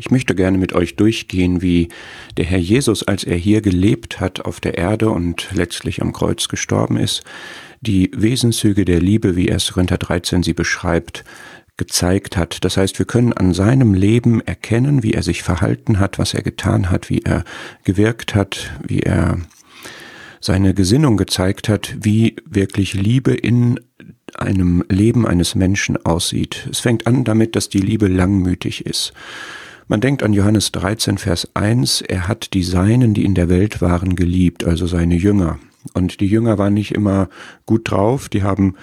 Ich möchte gerne mit euch durchgehen, wie der Herr Jesus, als er hier gelebt hat auf der Erde und letztlich am Kreuz gestorben ist, die Wesenszüge der Liebe, wie 1. Korinther 13 sie beschreibt, gezeigt hat. Das heißt, wir können an seinem Leben erkennen, wie er sich verhalten hat, was er getan hat, wie er gewirkt hat, wie er seine Gesinnung gezeigt hat, wie wirklich Liebe in einem Leben eines Menschen aussieht. Es fängt an damit, dass die Liebe langmütig ist. Man denkt an Johannes 13, Vers 1, er hat die Seinen, die in der Welt waren, geliebt, also seine Jünger. Und die Jünger waren nicht immer gut drauf, die haben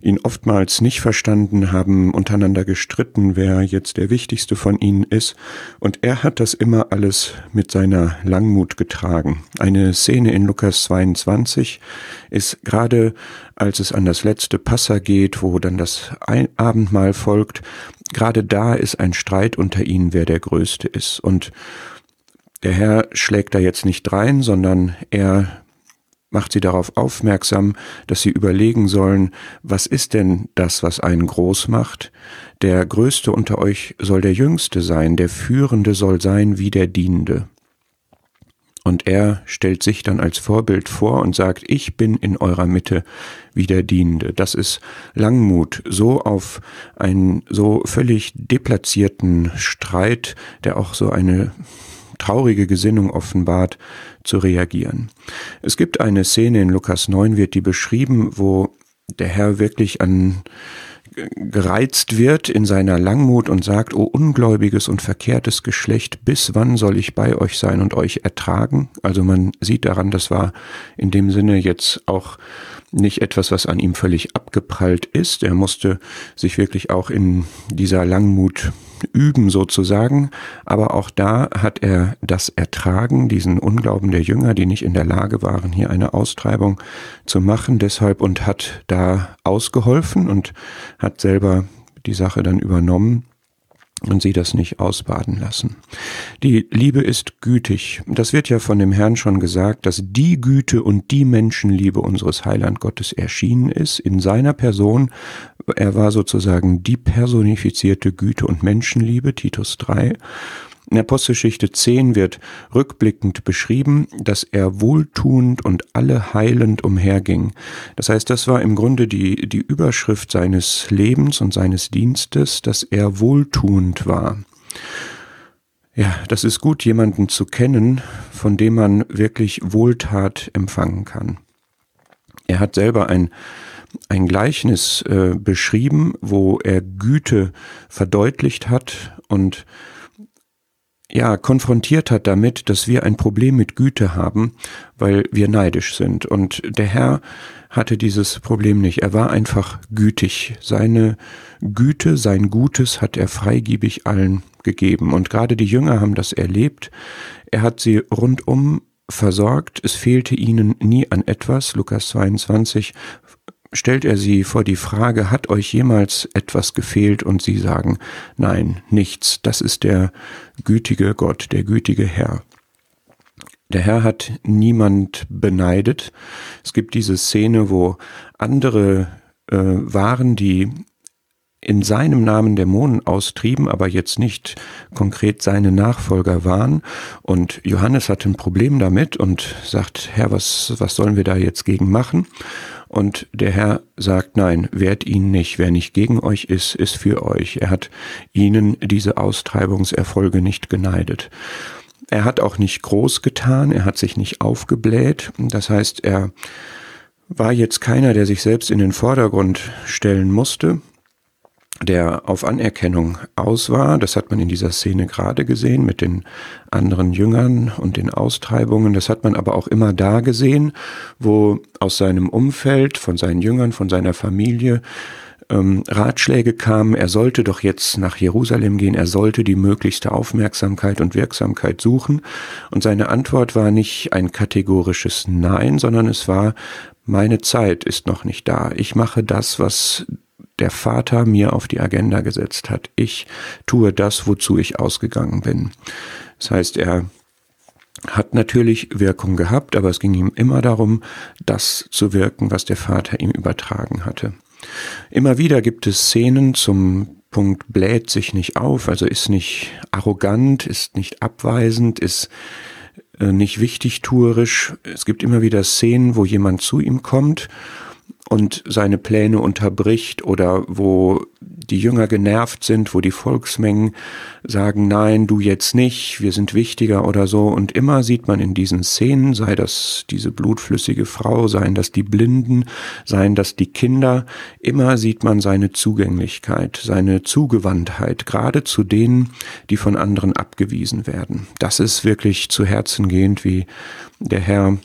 ihn oftmals nicht verstanden, haben untereinander gestritten, wer jetzt der wichtigste von ihnen ist. Und er hat das immer alles mit seiner Langmut getragen. Eine Szene in Lukas 22 ist gerade, als es an das letzte Passa geht, wo dann das Abendmahl folgt, Gerade da ist ein Streit unter ihnen, wer der Größte ist. Und der Herr schlägt da jetzt nicht rein, sondern er macht sie darauf aufmerksam, dass sie überlegen sollen, was ist denn das, was einen groß macht? Der Größte unter euch soll der Jüngste sein, der Führende soll sein wie der Dienende. Und er stellt sich dann als Vorbild vor und sagt, ich bin in eurer Mitte wie der Dienende. Das ist Langmut, so auf einen so völlig deplatzierten Streit, der auch so eine traurige Gesinnung offenbart, zu reagieren. Es gibt eine Szene in Lukas 9, wird die beschrieben, wo der Herr wirklich an gereizt wird in seiner Langmut und sagt, O ungläubiges und verkehrtes Geschlecht, bis wann soll ich bei euch sein und euch ertragen? Also man sieht daran, das war in dem Sinne jetzt auch nicht etwas, was an ihm völlig abgeprallt ist. Er musste sich wirklich auch in dieser Langmut üben sozusagen. Aber auch da hat er das ertragen, diesen Unglauben der Jünger, die nicht in der Lage waren, hier eine Austreibung zu machen, deshalb und hat da ausgeholfen und hat selber die Sache dann übernommen und sie das nicht ausbaden lassen. Die Liebe ist gütig. Das wird ja von dem Herrn schon gesagt, dass die Güte und die Menschenliebe unseres Heiland Gottes erschienen ist in seiner Person. Er war sozusagen die personifizierte Güte und Menschenliebe, Titus 3. In Apostelgeschichte 10 wird rückblickend beschrieben, dass er wohltuend und alle heilend umherging. Das heißt, das war im Grunde die, die Überschrift seines Lebens und seines Dienstes, dass er wohltuend war. Ja, das ist gut, jemanden zu kennen, von dem man wirklich Wohltat empfangen kann. Er hat selber ein ein Gleichnis äh, beschrieben, wo er Güte verdeutlicht hat und ja, konfrontiert hat damit, dass wir ein Problem mit Güte haben, weil wir neidisch sind. Und der Herr hatte dieses Problem nicht. Er war einfach gütig. Seine Güte, sein Gutes hat er freigiebig allen gegeben. Und gerade die Jünger haben das erlebt. Er hat sie rundum versorgt. Es fehlte ihnen nie an etwas. Lukas 22 stellt er sie vor die Frage, hat euch jemals etwas gefehlt? Und sie sagen, nein, nichts. Das ist der gütige Gott, der gütige Herr. Der Herr hat niemand beneidet. Es gibt diese Szene, wo andere äh, waren, die in seinem Namen Dämonen austrieben, aber jetzt nicht konkret seine Nachfolger waren. Und Johannes hat ein Problem damit und sagt, Herr, was, was sollen wir da jetzt gegen machen? Und der Herr sagt, nein, wehrt ihn nicht. Wer nicht gegen euch ist, ist für euch. Er hat ihnen diese Austreibungserfolge nicht geneidet. Er hat auch nicht groß getan, er hat sich nicht aufgebläht. Das heißt, er war jetzt keiner, der sich selbst in den Vordergrund stellen musste, der auf Anerkennung aus war. Das hat man in dieser Szene gerade gesehen mit den anderen Jüngern und den Austreibungen. Das hat man aber auch immer da gesehen, wo aus seinem Umfeld, von seinen Jüngern, von seiner Familie ähm, Ratschläge kamen, er sollte doch jetzt nach Jerusalem gehen, er sollte die möglichste Aufmerksamkeit und Wirksamkeit suchen. Und seine Antwort war nicht ein kategorisches Nein, sondern es war, meine Zeit ist noch nicht da. Ich mache das, was der Vater mir auf die Agenda gesetzt hat. Ich tue das, wozu ich ausgegangen bin. Das heißt, er hat natürlich Wirkung gehabt, aber es ging ihm immer darum, das zu wirken, was der Vater ihm übertragen hatte. Immer wieder gibt es Szenen zum Ausgangspunkt bläht sich nicht auf, also ist nicht arrogant, ist nicht abweisend, ist äh, nicht wichtigtuerisch. Es gibt immer wieder Szenen, wo jemand zu ihm kommt und seine Pläne unterbricht oder wo die Jünger genervt sind, wo die Volksmengen sagen, nein, du jetzt nicht, wir sind wichtiger oder so. Und immer sieht man in diesen Szenen, sei das diese blutflüssige Frau, seien das die Blinden, seien das die Kinder, immer sieht man seine Zugänglichkeit, seine Zugewandtheit, gerade zu denen, die von anderen abgewiesen werden. Das ist wirklich zu Herzen gehend, wie der Herr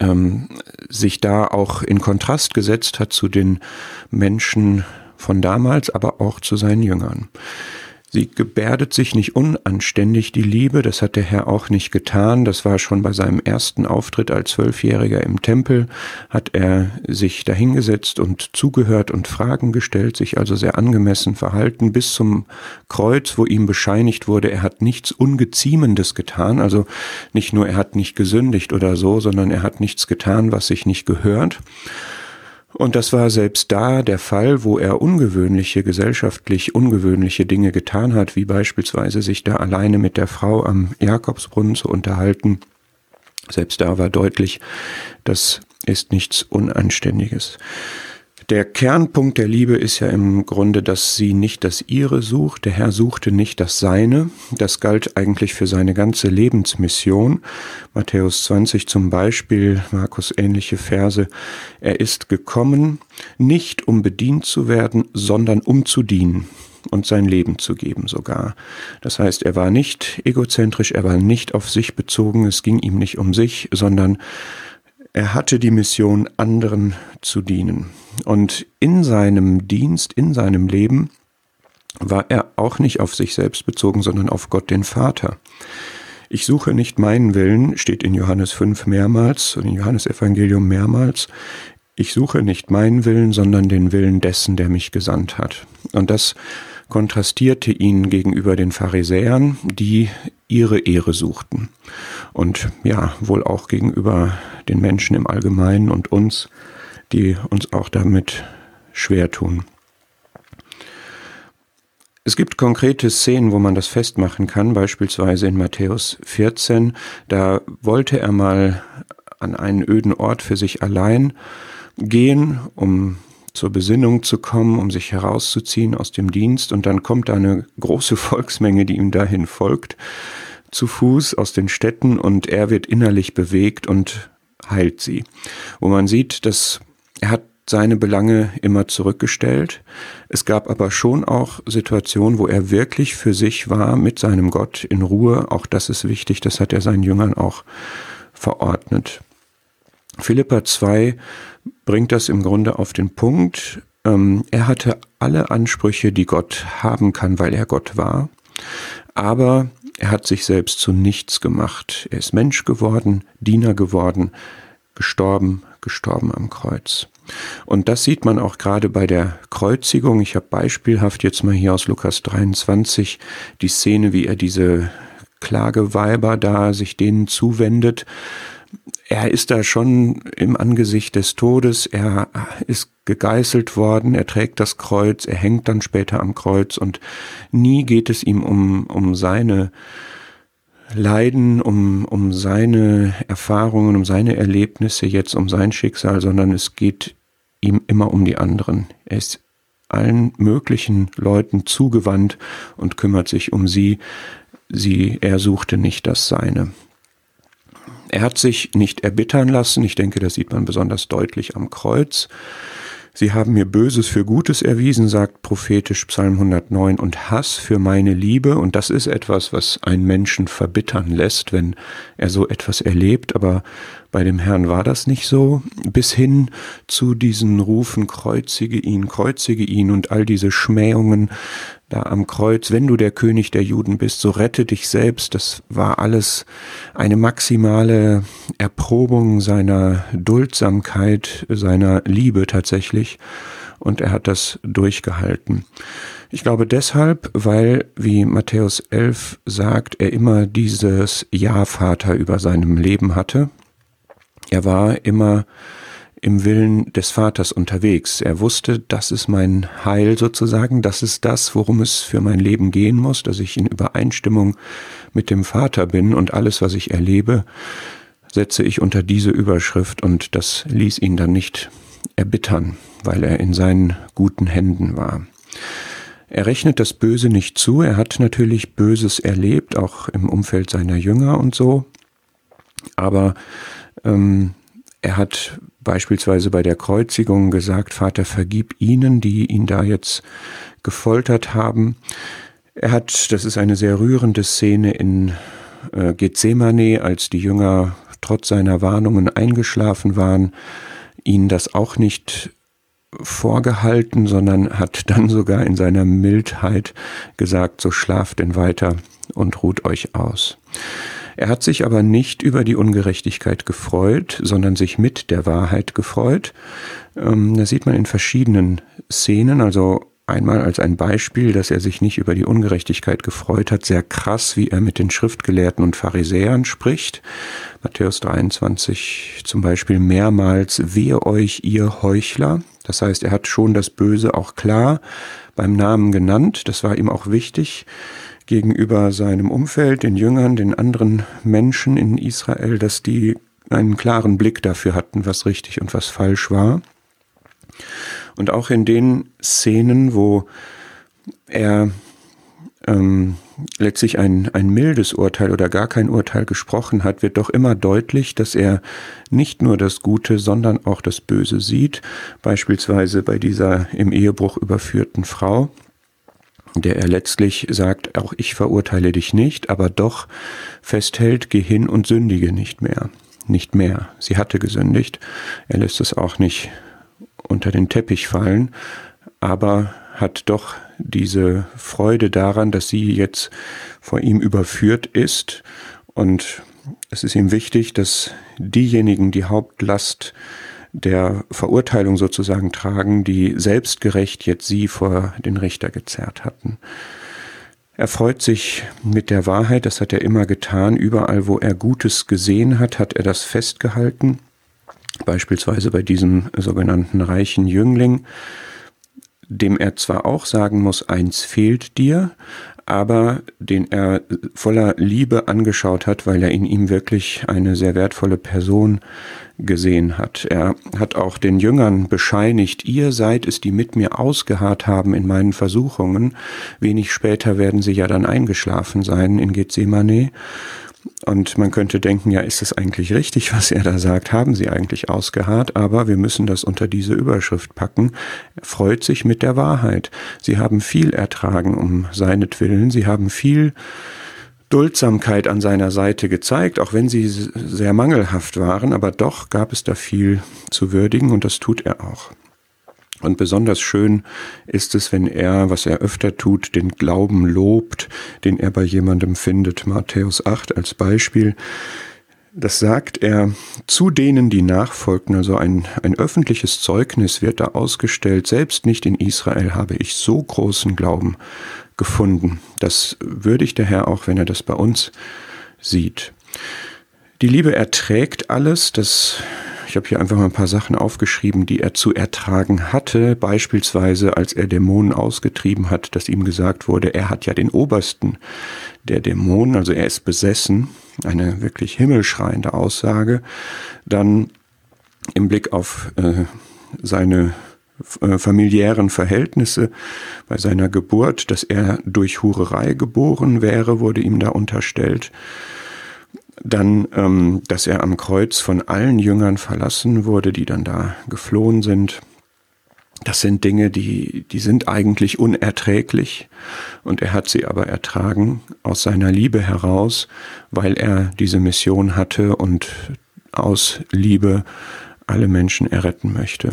ähm, sich da auch in Kontrast gesetzt hat zu den Menschen von damals, aber auch zu seinen Jüngern. Sie gebärdet sich nicht unanständig, die Liebe, das hat der Herr auch nicht getan. Das war schon bei seinem ersten Auftritt als Zwölfjähriger im Tempel, hat er sich dahingesetzt und zugehört und Fragen gestellt, sich also sehr angemessen verhalten, bis zum Kreuz, wo ihm bescheinigt wurde, er hat nichts Ungeziemendes getan, also nicht nur er hat nicht gesündigt oder so, sondern er hat nichts getan, was sich nicht gehört. Und das war selbst da der Fall, wo er ungewöhnliche, gesellschaftlich ungewöhnliche Dinge getan hat, wie beispielsweise sich da alleine mit der Frau am Jakobsbrunnen zu unterhalten. Selbst da war deutlich, das ist nichts Unanständiges. Der Kernpunkt der Liebe ist ja im Grunde, dass sie nicht das ihre sucht. Der Herr suchte nicht das seine. Das galt eigentlich für seine ganze Lebensmission. Matthäus 20 zum Beispiel, Markus ähnliche Verse. Er ist gekommen, nicht um bedient zu werden, sondern um zu dienen und sein Leben zu geben sogar. Das heißt, er war nicht egozentrisch, er war nicht auf sich bezogen, es ging ihm nicht um sich, sondern er hatte die Mission, anderen zu dienen. Und in seinem Dienst, in seinem Leben war er auch nicht auf sich selbst bezogen, sondern auf Gott den Vater. Ich suche nicht meinen Willen, steht in Johannes 5 mehrmals und in Johannes Evangelium mehrmals. Ich suche nicht meinen Willen, sondern den Willen dessen, der mich gesandt hat. Und das kontrastierte ihn gegenüber den Pharisäern, die ihre Ehre suchten. Und ja, wohl auch gegenüber den Menschen im Allgemeinen und uns, die uns auch damit schwer tun. Es gibt konkrete Szenen, wo man das festmachen kann, beispielsweise in Matthäus 14. Da wollte er mal an einen öden Ort für sich allein gehen, um zur Besinnung zu kommen, um sich herauszuziehen aus dem Dienst. Und dann kommt da eine große Volksmenge, die ihm dahin folgt, zu Fuß aus den Städten und er wird innerlich bewegt und heilt sie. Wo man sieht, dass er hat seine Belange immer zurückgestellt. Es gab aber schon auch Situationen, wo er wirklich für sich war, mit seinem Gott in Ruhe. Auch das ist wichtig, das hat er seinen Jüngern auch verordnet. Philippa 2 bringt das im Grunde auf den Punkt. Ähm, er hatte alle Ansprüche, die Gott haben kann, weil er Gott war. Aber er hat sich selbst zu nichts gemacht. Er ist Mensch geworden, Diener geworden, gestorben, gestorben am Kreuz. Und das sieht man auch gerade bei der Kreuzigung. Ich habe beispielhaft jetzt mal hier aus Lukas 23 die Szene, wie er diese Klageweiber da sich denen zuwendet er ist da schon im Angesicht des Todes, er ist gegeißelt worden, er trägt das Kreuz, er hängt dann später am Kreuz und nie geht es ihm um, um seine Leiden, um, um seine Erfahrungen, um seine Erlebnisse, jetzt um sein Schicksal, sondern es geht ihm immer um die anderen. Er ist allen möglichen Leuten zugewandt und kümmert sich um sie. Sie, er suchte nicht das Seine. Er hat sich nicht erbittern lassen. Ich denke, das sieht man besonders deutlich am Kreuz. Sie haben mir Böses für Gutes erwiesen, sagt prophetisch Psalm 109, und Hass für meine Liebe. Und das ist etwas, was einen Menschen verbittern lässt, wenn er so etwas erlebt. Aber bei dem Herrn war das nicht so. Bis hin zu diesen Rufen, kreuzige ihn, kreuzige ihn und all diese Schmähungen da am Kreuz, wenn du der König der Juden bist, so rette dich selbst. Das war alles eine maximale Erprobung seiner Duldsamkeit, seiner Liebe tatsächlich. Und er hat das durchgehalten. Ich glaube deshalb, weil, wie Matthäus 11 sagt, er immer dieses Ja-Vater über seinem Leben hatte. Er war immer im Willen des Vaters unterwegs. Er wusste, das ist mein Heil sozusagen, das ist das, worum es für mein Leben gehen muss, dass ich in Übereinstimmung mit dem Vater bin. Und alles, was ich erlebe, setze ich unter diese Überschrift. Und das ließ ihn dann nicht erbittern, weil er in seinen guten Händen war. Er rechnet das Böse nicht zu, er hat natürlich Böses erlebt, auch im Umfeld seiner Jünger und so, aber ähm, er hat beispielsweise bei der Kreuzigung gesagt, Vater, vergib ihnen, die ihn da jetzt gefoltert haben. Er hat, das ist eine sehr rührende Szene in äh, Gethsemane, als die Jünger trotz seiner Warnungen eingeschlafen waren, ihn das auch nicht vorgehalten, sondern hat dann sogar in seiner Mildheit gesagt, so schlaft denn weiter und ruht euch aus. Er hat sich aber nicht über die Ungerechtigkeit gefreut, sondern sich mit der Wahrheit gefreut. Ähm, das sieht man in verschiedenen Szenen, also einmal als ein Beispiel, dass er sich nicht über die Ungerechtigkeit gefreut hat, sehr krass, wie er mit den Schriftgelehrten und Pharisäern spricht. Matthäus 23 zum Beispiel mehrmals, wehe euch, ihr Heuchler. Das heißt, er hat schon das Böse auch klar beim Namen genannt. Das war ihm auch wichtig gegenüber seinem Umfeld, den Jüngern, den anderen Menschen in Israel, dass die einen klaren Blick dafür hatten, was richtig und was falsch war. Und auch in den Szenen, wo er ähm, letztlich ein, ein mildes Urteil oder gar kein Urteil gesprochen hat, wird doch immer deutlich, dass er nicht nur das Gute, sondern auch das Böse sieht. Beispielsweise bei dieser im Ehebruch überführten Frau, der er letztlich sagt, auch ich verurteile dich nicht, aber doch festhält, geh hin und sündige nicht mehr. Nicht mehr. Sie hatte gesündigt. Er lässt es auch nicht unter den Teppich fallen, aber hat doch diese Freude daran, dass sie jetzt vor ihm überführt ist und es ist ihm wichtig, dass diejenigen die Hauptlast der Verurteilung sozusagen tragen, die selbstgerecht jetzt sie vor den Richter gezerrt hatten. Er freut sich mit der Wahrheit, das hat er immer getan, überall wo er Gutes gesehen hat, hat er das festgehalten, beispielsweise bei diesem sogenannten reichen Jüngling, dem er zwar auch sagen muss, eins fehlt dir, aber den er voller Liebe angeschaut hat, weil er in ihm wirklich eine sehr wertvolle Person gesehen hat. Er hat auch den Jüngern bescheinigt, ihr seid es, die mit mir ausgeharrt haben in meinen Versuchungen. Wenig später werden sie ja dann eingeschlafen sein in Gethsemane. Und man könnte denken, ja, ist es eigentlich richtig, was er da sagt? Haben sie eigentlich ausgeharrt? Aber wir müssen das unter diese Überschrift packen. Er freut sich mit der Wahrheit. Sie haben viel ertragen um seinetwillen. Sie haben viel Duldsamkeit an seiner Seite gezeigt, auch wenn sie sehr mangelhaft waren. Aber doch gab es da viel zu würdigen und das tut er auch. Und besonders schön ist es, wenn er, was er öfter tut, den Glauben lobt, den er bei jemandem findet. Matthäus 8 als Beispiel. Das sagt er zu denen, die nachfolgten. Also ein, ein öffentliches Zeugnis wird da ausgestellt. Selbst nicht in Israel habe ich so großen Glauben gefunden. Das würdigt der Herr auch, wenn er das bei uns sieht. Die Liebe erträgt alles. Das ich habe hier einfach mal ein paar Sachen aufgeschrieben, die er zu ertragen hatte. Beispielsweise, als er Dämonen ausgetrieben hat, dass ihm gesagt wurde, er hat ja den Obersten der Dämonen, also er ist besessen. Eine wirklich himmelschreiende Aussage. Dann im Blick auf äh, seine äh, familiären Verhältnisse bei seiner Geburt, dass er durch Hurerei geboren wäre, wurde ihm da unterstellt. Dann, ähm, dass er am Kreuz von allen Jüngern verlassen wurde, die dann da geflohen sind. Das sind Dinge, die, die sind eigentlich unerträglich und er hat sie aber ertragen aus seiner Liebe heraus, weil er diese Mission hatte und aus Liebe alle Menschen erretten möchte.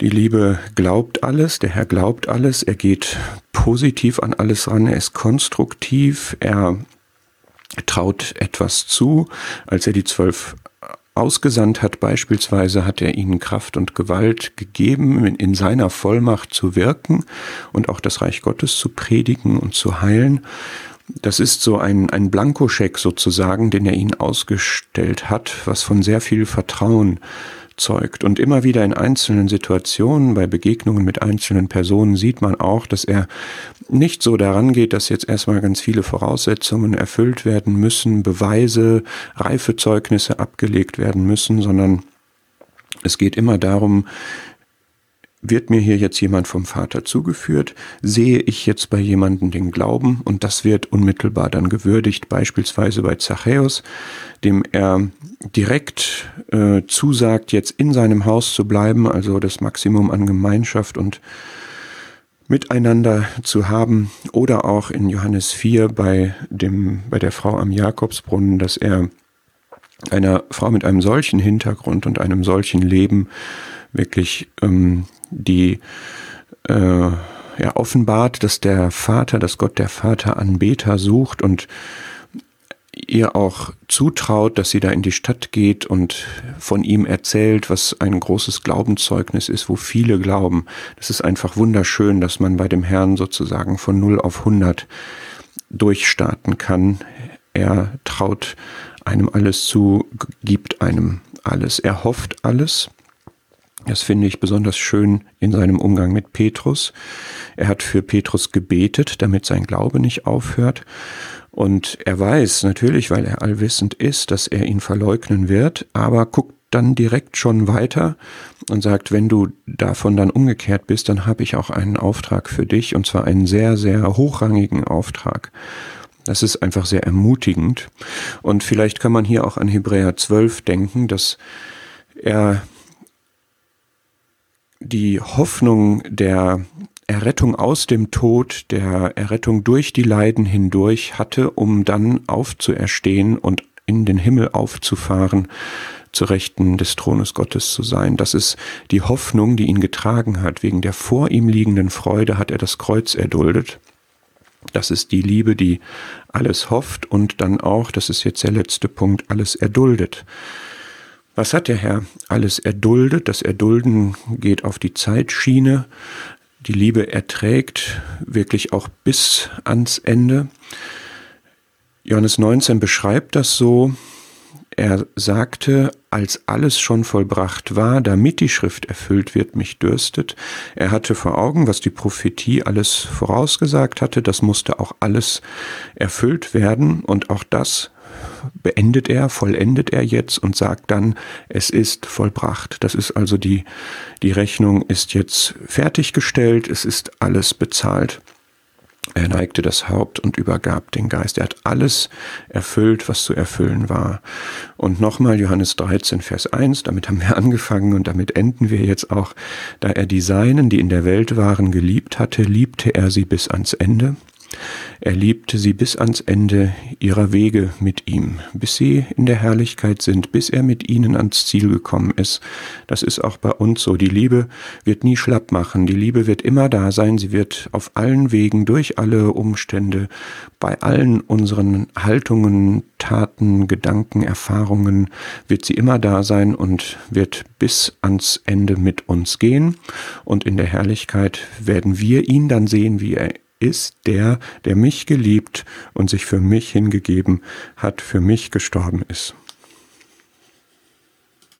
Die Liebe glaubt alles, der Herr glaubt alles, er geht positiv an alles ran, er ist konstruktiv, er traut etwas zu. Als er die zwölf ausgesandt hat, beispielsweise hat er ihnen Kraft und Gewalt gegeben, in seiner Vollmacht zu wirken und auch das Reich Gottes zu predigen und zu heilen. Das ist so ein, ein Blankoscheck sozusagen, den er ihnen ausgestellt hat, was von sehr viel Vertrauen zeugt. Und immer wieder in einzelnen Situationen, bei Begegnungen mit einzelnen Personen sieht man auch, dass er nicht so daran geht, dass jetzt erstmal ganz viele Voraussetzungen erfüllt werden müssen, Beweise, Reifezeugnisse abgelegt werden müssen, sondern es geht immer darum, wird mir hier jetzt jemand vom Vater zugeführt, sehe ich jetzt bei jemandem den Glauben? Und das wird unmittelbar dann gewürdigt, beispielsweise bei Zachäus, dem er direkt äh, zusagt, jetzt in seinem Haus zu bleiben, also das Maximum an Gemeinschaft und miteinander zu haben. Oder auch in Johannes 4 bei dem bei der Frau am Jakobsbrunnen, dass er einer Frau mit einem solchen Hintergrund und einem solchen Leben wirklich ähm, die äh, ja, offenbart, dass der Vater, dass Gott der Vater Anbeter sucht und ihr auch zutraut, dass sie da in die Stadt geht und von ihm erzählt, was ein großes Glaubenszeugnis ist, wo viele glauben. Das ist einfach wunderschön, dass man bei dem Herrn sozusagen von 0 auf 100 durchstarten kann. Er traut einem alles zu, gibt einem alles. Er hofft alles das finde ich besonders schön in seinem Umgang mit Petrus. Er hat für Petrus gebetet, damit sein Glaube nicht aufhört. Und er weiß natürlich, weil er allwissend ist, dass er ihn verleugnen wird, aber guckt dann direkt schon weiter und sagt, wenn du davon dann umgekehrt bist, dann habe ich auch einen Auftrag für dich und zwar einen sehr, sehr hochrangigen Auftrag. Das ist einfach sehr ermutigend. Und vielleicht kann man hier auch an Hebräer 12 denken, dass er die Hoffnung der Errettung aus dem Tod, der Errettung durch die Leiden hindurch hatte, um dann aufzuerstehen und in den Himmel aufzufahren, zu Rechten des Thrones Gottes zu sein. Das ist die Hoffnung, die ihn getragen hat. Wegen der vor ihm liegenden Freude hat er das Kreuz erduldet. Das ist die Liebe, die alles hofft und dann auch, das ist jetzt der letzte Punkt, alles erduldet. Was hat der Herr alles erduldet? Das Erdulden geht auf die Zeitschiene. Die Liebe erträgt wirklich auch bis ans Ende. Johannes 19 beschreibt das so. Er sagte, als alles schon vollbracht war, damit die Schrift erfüllt wird, mich dürstet. Er hatte vor Augen, was die Prophetie alles vorausgesagt hatte, das musste auch alles erfüllt werden und auch das beendet er, vollendet er jetzt und sagt dann, es ist vollbracht. Das ist also die, die Rechnung ist jetzt fertiggestellt, es ist alles bezahlt. Er neigte das Haupt und übergab den Geist. Er hat alles erfüllt, was zu erfüllen war. Und nochmal Johannes 13, Vers 1, damit haben wir angefangen und damit enden wir jetzt auch. Da er die Seinen, die in der Welt waren, geliebt hatte, liebte er sie bis ans Ende. Er liebte sie bis ans Ende ihrer Wege mit ihm, bis sie in der Herrlichkeit sind, bis er mit ihnen ans Ziel gekommen ist. Das ist auch bei uns so. Die Liebe wird nie schlapp machen. Die Liebe wird immer da sein. Sie wird auf allen Wegen, durch alle Umstände, bei allen unseren Haltungen, Taten, Gedanken, Erfahrungen, wird sie immer da sein und wird bis ans Ende mit uns gehen. Und in der Herrlichkeit werden wir ihn dann sehen, wie er ist der, der mich geliebt und sich für mich hingegeben hat, für mich gestorben ist.